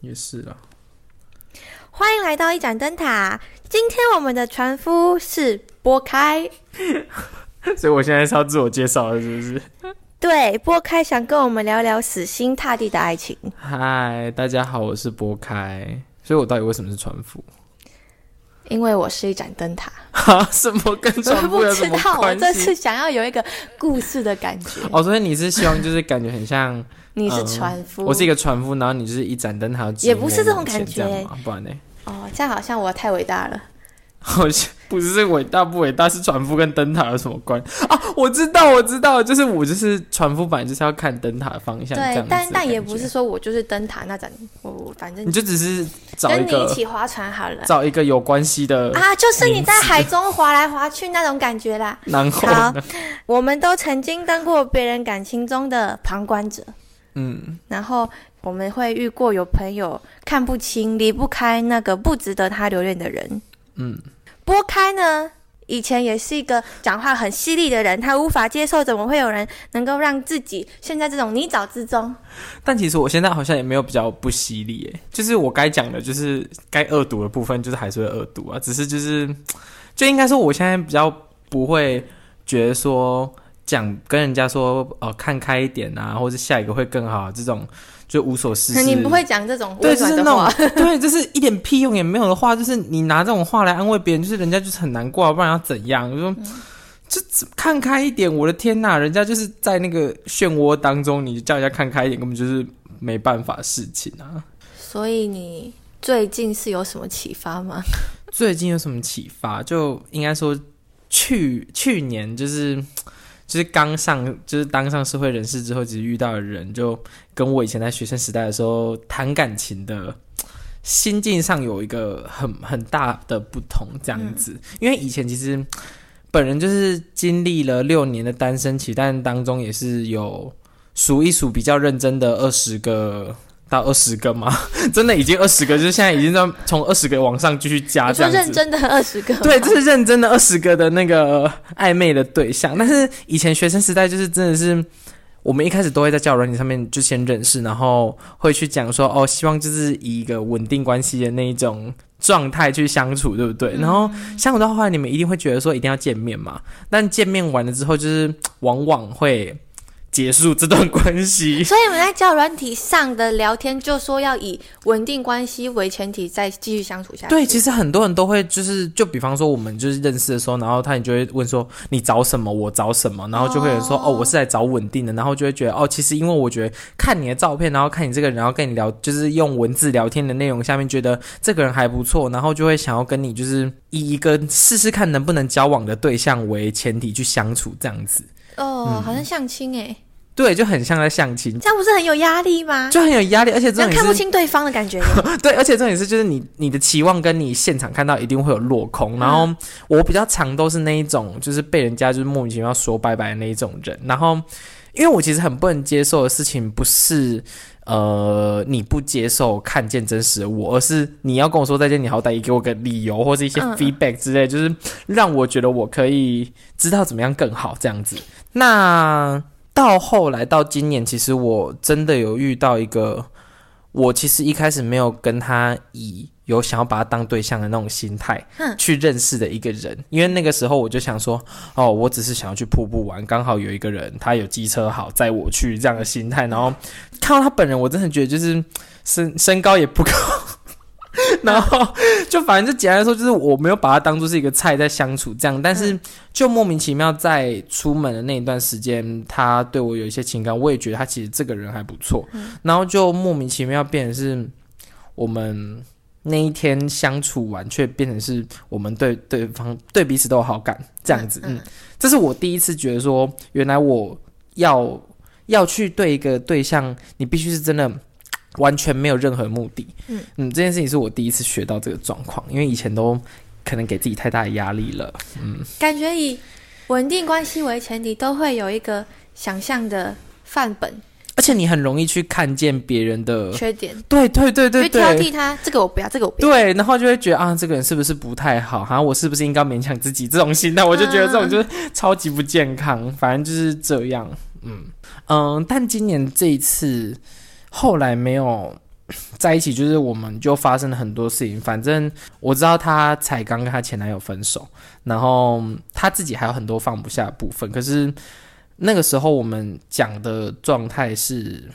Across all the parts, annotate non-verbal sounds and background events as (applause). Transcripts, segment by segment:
也是啦。欢迎来到一盏灯塔。今天我们的船夫是波开，(laughs) 所以我现在是要自我介绍了，是不是？对，波开想跟我们聊聊死心塌地的爱情。嗨，大家好，我是波开。所以我到底为什么是船夫？因为我是一盏灯塔。哈，(laughs) 什么跟船夫有什么我不知道，我关这是？想要有一个故事的感觉。哦，所以你是希望就是感觉很像你是嗯船夫，我是一个船夫，然后你就是一盏灯，塔也不是这种感觉？不然呢？哦，这样好像我太伟大了。好像不是伟大不伟大，是船夫跟灯塔有什么关啊？我知道，我知道，就是我就是船夫，本来就是要看灯塔的方向，对但但也不是，说我就是灯塔那盏，我反正你就只是找跟你一起划船好了。找一个有关系的，啊，就是你在海中划来划去那种感觉啦。(laughs) 然后好，我们都曾经当过别人感情中的旁观者，嗯，然后我们会遇过有朋友看不清、离不开那个不值得他留恋的人。嗯，拨开呢，以前也是一个讲话很犀利的人，他无法接受怎么会有人能够让自己陷在这种泥沼之中。但其实我现在好像也没有比较不犀利，诶，就是我该讲的，就是该恶毒的部分，就是还是会恶毒啊，只是就是，就应该说我现在比较不会觉得说讲跟人家说呃看开一点啊，或者下一个会更好这种就无所事事。你不会讲这种对，就是那种 (laughs) 对，就是一点屁用也没有的话，就是你拿这种话来安慰别人，就是人家就是很难过啊，不然要怎样？就说。就看开一点，我的天呐，人家就是在那个漩涡当中，你叫人家看开一点，根本就是没办法事情啊。所以你最近是有什么启发吗？(laughs) 最近有什么启发？就应该说去去年就是就是刚上就是当上社会人士之后，其实遇到的人就跟我以前在学生时代的时候谈感情的心境上有一个很很大的不同，这样子。因为以前其实本人就是经历了六年的单身期，但当中也是有数一数比较认真的二十个。到二十个吗？(laughs) 真的已经二十个，就是现在已经在从二十个往上继续加你说这样子。认真的二十个，对，就是认真的二十个的那个暧昧的对象。但是以前学生时代就是真的是，我们一开始都会在交友软件上面就先认识，然后会去讲说哦，希望就是以一个稳定关系的那一种状态去相处，对不对？然后相处到后来，你们一定会觉得说一定要见面嘛，但见面完了之后，就是往往会结束这段关系。所以你们在交友软体上的聊天，就说要以稳定关系为前提，再继续相处下去。对，其实很多人都会就是，就比方说我们就是认识的时候，然后他你就会问说你找什么，我找什么，然后就会有人说哦哦我是来找稳定的，然后就会觉得哦，其实因为我觉得看你的照片，然后看你这个人，然后跟你聊，就是用文字聊天的内容下面觉得这个人还不错，然后就会想要跟你就是以一个试试看能不能交往的对象为前提去相处这样子，哦，嗯好像相亲哎，对，就很像在相亲，这样不是很有压力吗？就很有压力，而且这样看不。清对方的感觉。(laughs) 对，而且重点是，就是你你的期望跟你现场看到一定会有落空。然后我比较常都是那一种，就是被人家就是莫名其妙说拜拜的那一种人。然后，因为我其实很不能接受的事情，不是呃你不接受看见真实的我，而是你要跟我说再见，你好歹也给我个理由或是一些嗯 feedback 之类，就是让我觉得我可以知道怎么样更好这样子。那到后来到今年，其实我真的有遇到一个。我其实一开始没有跟他以有想要把他当对象的那种心态嗯去认识的一个人，因为那个时候我就想说，哦，我只是想要去瀑布玩，刚好有一个人他有机车好载我去这样的心态，然后看到他本人，我真的觉得就是身身高也不高。(laughs) 然后就反正就简单来说，就是我没有把它当做是一个菜在相处这样，但是就莫名其妙在出门的那一段时间，他对我有一些情感，我也觉得他其实这个人还不错，然后就莫名其妙变成是我们那一天相处完，却变成是我们对对方对彼此都有好感这样子，嗯，这是我第一次觉得说，原来我要要去对一个对象，你必须是真的。完全没有任何目的，嗯嗯，这件事情是我第一次学到这个状况，因为以前都可能给自己太大的压力了，嗯，感觉以稳定关系为前提，都会有一个想象的范本而且你很容易去看见别人的，缺点，对对对对对挑，剔他，这个我不要，这个我不要。对，然后就会觉得啊，这个人是不是不太好？哈，我是不是应该勉强自己？这种心态，我就觉得这种就是超级不健康。反正就是这样，嗯嗯。但今年这一次，后来没有在一起，就是我们就发生了很多事情。反正我知道她才刚跟她前男友分手，然后她自己还有很多放不下的部分。可是那个时候我们讲的状态是，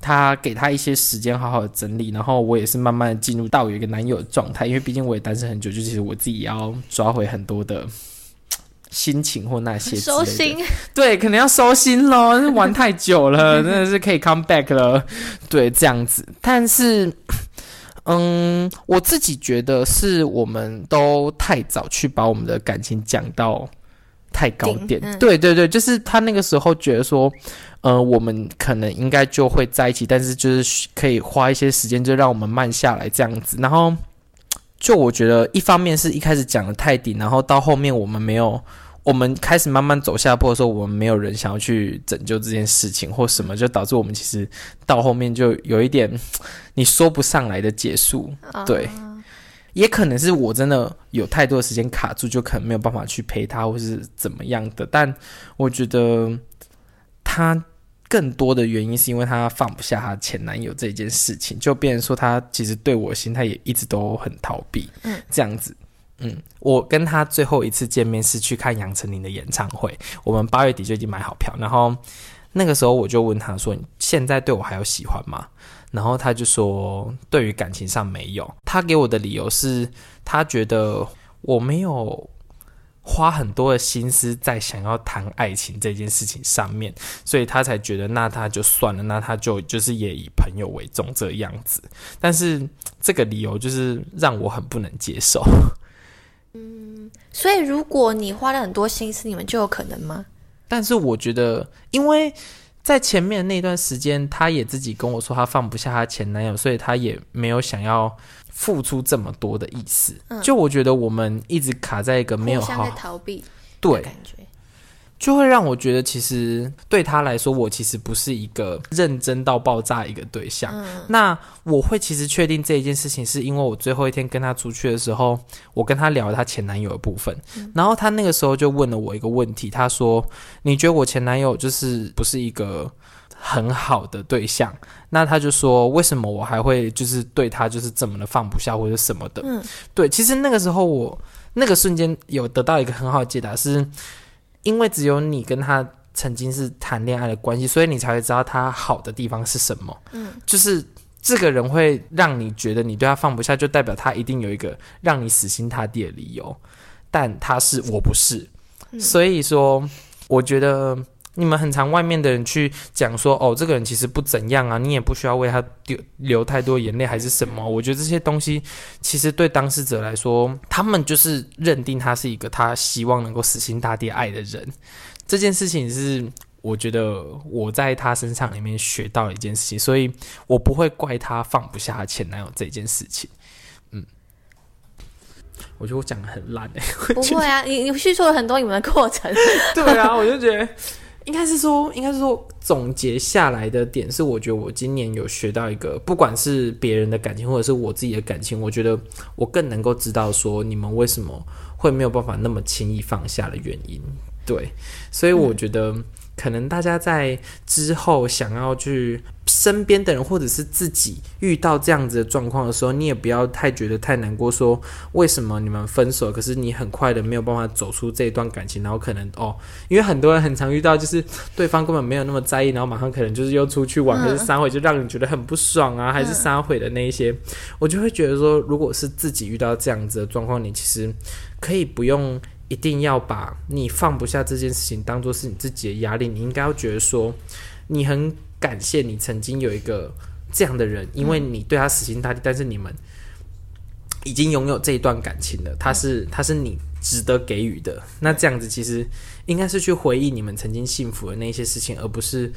她给她一些时间好好的整理，然后我也是慢慢进入到有一个男友的状态，因为毕竟我也单身很久，就其实我自己也要抓回很多的。心情或那些收心，对，可能要收心喽，(laughs) 玩太久了，真的是可以 come back 了，对，这样子。但是，嗯，我自己觉得是我们都太早去把我们的感情讲到太高点，对对对，就是他那个时候觉得说，呃，我们可能应该就会在一起，但是就是可以花一些时间，就让我们慢下来这样子。然后，就我觉得一方面是一开始讲的太顶，然后到后面我们没有。我们开始慢慢走下坡的时候，我们没有人想要去拯救这件事情或什么，就导致我们其实到后面就有一点你说不上来的结束。对，也可能是我真的有太多的时间卡住，就可能没有办法去陪他或是怎么样的。但我觉得他更多的原因是因为她放不下她前男友这件事情，就变成说她其实对我心态也一直都很逃避。嗯，这样子。嗯，我跟她最后一次见面是去看杨丞琳的演唱会，我们八月底就已经买好票。然后那个时候我就问她说：“你现在对我还有喜欢吗？”然后她就说：“对于感情上没有。”她给我的理由是她觉得我没有花很多的心思在想要谈爱情这件事情上面，所以他才觉得那他就算了，那他就就是也以朋友为重这样子。但是这个理由就是让我很不能接受。嗯，所以如果你花了很多心思，你们就有可能吗？但是我觉得，因为在前面那段时间，她也自己跟我说，她放不下她前男友，所以她也没有想要付出这么多的意思。就我觉得，我们一直卡在一个没有好逃避对。就会让我觉得，其实对他来说，我其实不是一个认真到爆炸一个对象。那我会其实确定这一件事情，是因为我最后一天跟他出去的时候，我跟他聊他前男友的部分，然后他那个时候就问了我一个问题，他说：“你觉得我前男友就是不是一个很好的对象？”那他就说：“为什么我还会就是对他就是这么的放不下或者什么的？”嗯，对，其实那个时候我那个瞬间有得到一个很好的解答是。因为只有你跟他曾经是谈恋爱的关系，所以你才会知道他好的地方是什么。嗯，就是这个人会让你觉得你对他放不下，就代表他一定有一个让你死心塌地的理由。但他是我不是，所以说我觉得。你们很常外面的人去讲说，哦，这个人其实不怎样啊，你也不需要为他流流太多眼泪，还是什么？我觉得这些东西其实对当事者来说，他们就是认定他是一个他希望能够死心塌地爱的人。这件事情是我觉得我在他身上里面学到一件事情，所以我不会怪他放不下前男友这件事情。嗯，我觉得我讲的很烂哎，不会啊，你你叙述了很多你们的过程。对啊，我就觉得。应该是说，应该是说，总结下来的点是，我觉得我今年有学到一个，不管是别人的感情，或者是我自己的感情，我觉得我更能够知道说，你们为什么会没有办法那么轻易放下的原因。对，所以我觉得。可能大家在之后想要去身边的人，或者是自己遇到这样子的状况的时候，你也不要太觉得太难过。说为什么你们分手，可是你很快的没有办法走出这一段感情，然后可能哦，因为很多人很常遇到，就是对方根本没有那么在意，然后马上可能就是又出去玩，还是撒毁，就让你觉得很不爽啊，还是撒毁的那一些，我就会觉得说，如果是自己遇到这样子的状况，你其实可以不用。一定要把你放不下这件事情当做是你自己的压力，你应该要觉得说，你很感谢你曾经有一个这样的人，因为你对他死心塌地，但是你们已经拥有这一段感情了，他是他是你值得给予的。那这样子其实应该是去回忆你们曾经幸福的那些事情，而不是。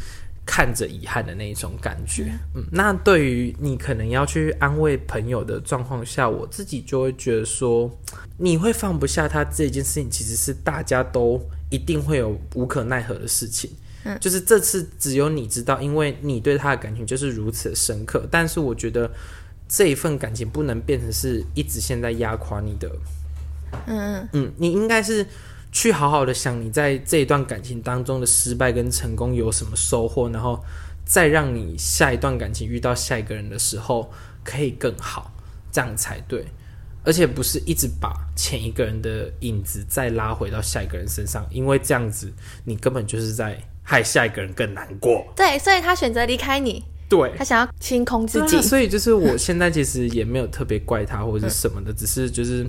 看着遗憾的那一种感觉，嗯，那对于你可能要去安慰朋友的状况下，我自己就会觉得说，你会放不下他这件事情，其实是大家都一定会有无可奈何的事情，嗯，就是这次只有你知道，因为你对他的感情就是如此深刻，但是我觉得这一份感情不能变成是一直现在压垮你的，嗯嗯。嗯，你应该是。去好好的想你在这一段感情当中的失败跟成功有什么收获，然后再让你下一段感情遇到下一个人的时候，可以更好，这样才对。而且不是一直把前一个人的影子再拉回到下一个人身上，因为这样子你根本就是在害下一个人更难过。对，所以他选择离开你，对，他想要清空自己。所以就是我现在其实也没有特别怪他或者是什么的，只是就是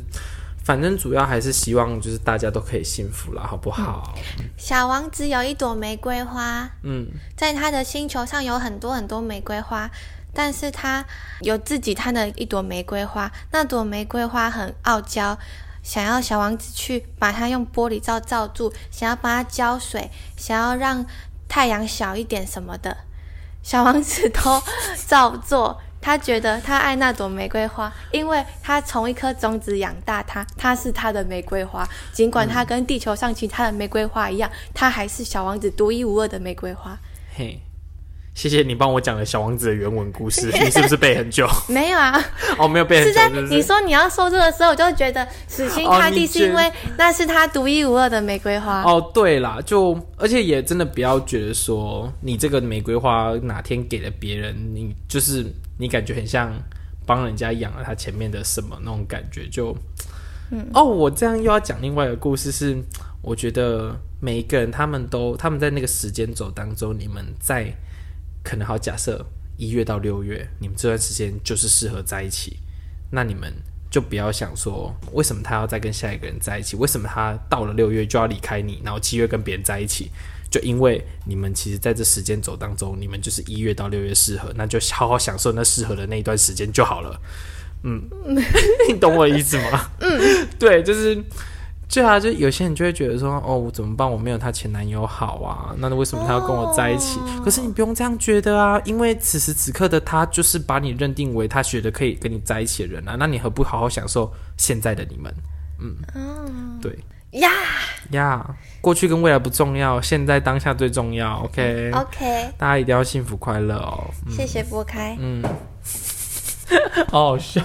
反正主要还是希望就是大家都可以幸福了，好不好？小王子有一朵玫瑰花，嗯，在他的星球上有很多很多玫瑰花。但是他有自己他的一朵玫瑰花，那朵玫瑰花很傲娇，想要小王子去把它用玻璃罩罩住，想要帮它浇水，想要让太阳小一点什么的。小王子都 (laughs) 照做，他觉得他爱那朵玫瑰花，因为他从一颗种子养大它，它是他的玫瑰花。尽管它跟地球上其他的玫瑰花一样，它还是小王子独一无二的玫瑰花。嘿。谢谢你帮我讲了小王子的原文故事，(laughs) 你是不是背很久？没有啊，(laughs) 哦，没有背很久。是在你说你要说这个时候，我就觉得死心塌地，是因为那是他独一无二的玫瑰花。哦，对啦，就而且也真的不要觉得说你这个玫瑰花哪天给了别人，你就是你感觉很像帮人家养了他前面的什么那种感觉，就嗯哦，我这样又要讲另外一个故事，是我觉得每一个人他们都他们在那个时间轴当中，你们在。可能好，假设一月到六月，你们这段时间就是适合在一起，那你们就不要想说，为什么他要再跟下一个人在一起？为什么他到了六月就要离开你，然后七月跟别人在一起？就因为你们其实在这时间轴当中，你们就是一月到六月适合，那就好好享受那适合的那一段时间就好了。嗯，你懂我意思吗？嗯，对，就是。对啊，就有些人就会觉得说，哦，我怎么办？我没有她前男友好啊，那为什么她要跟我在一起？可是你不用这样觉得啊，因为此时此刻的她就是把你认定为她觉得可以跟你在一起的人啊，那你何不好好享受现在的你们？嗯，对呀呀，过去跟未来不重要，现在当下最重要。OK OK，大家一定要幸福快乐哦。谢谢拨开，嗯，(laughs) 好好笑。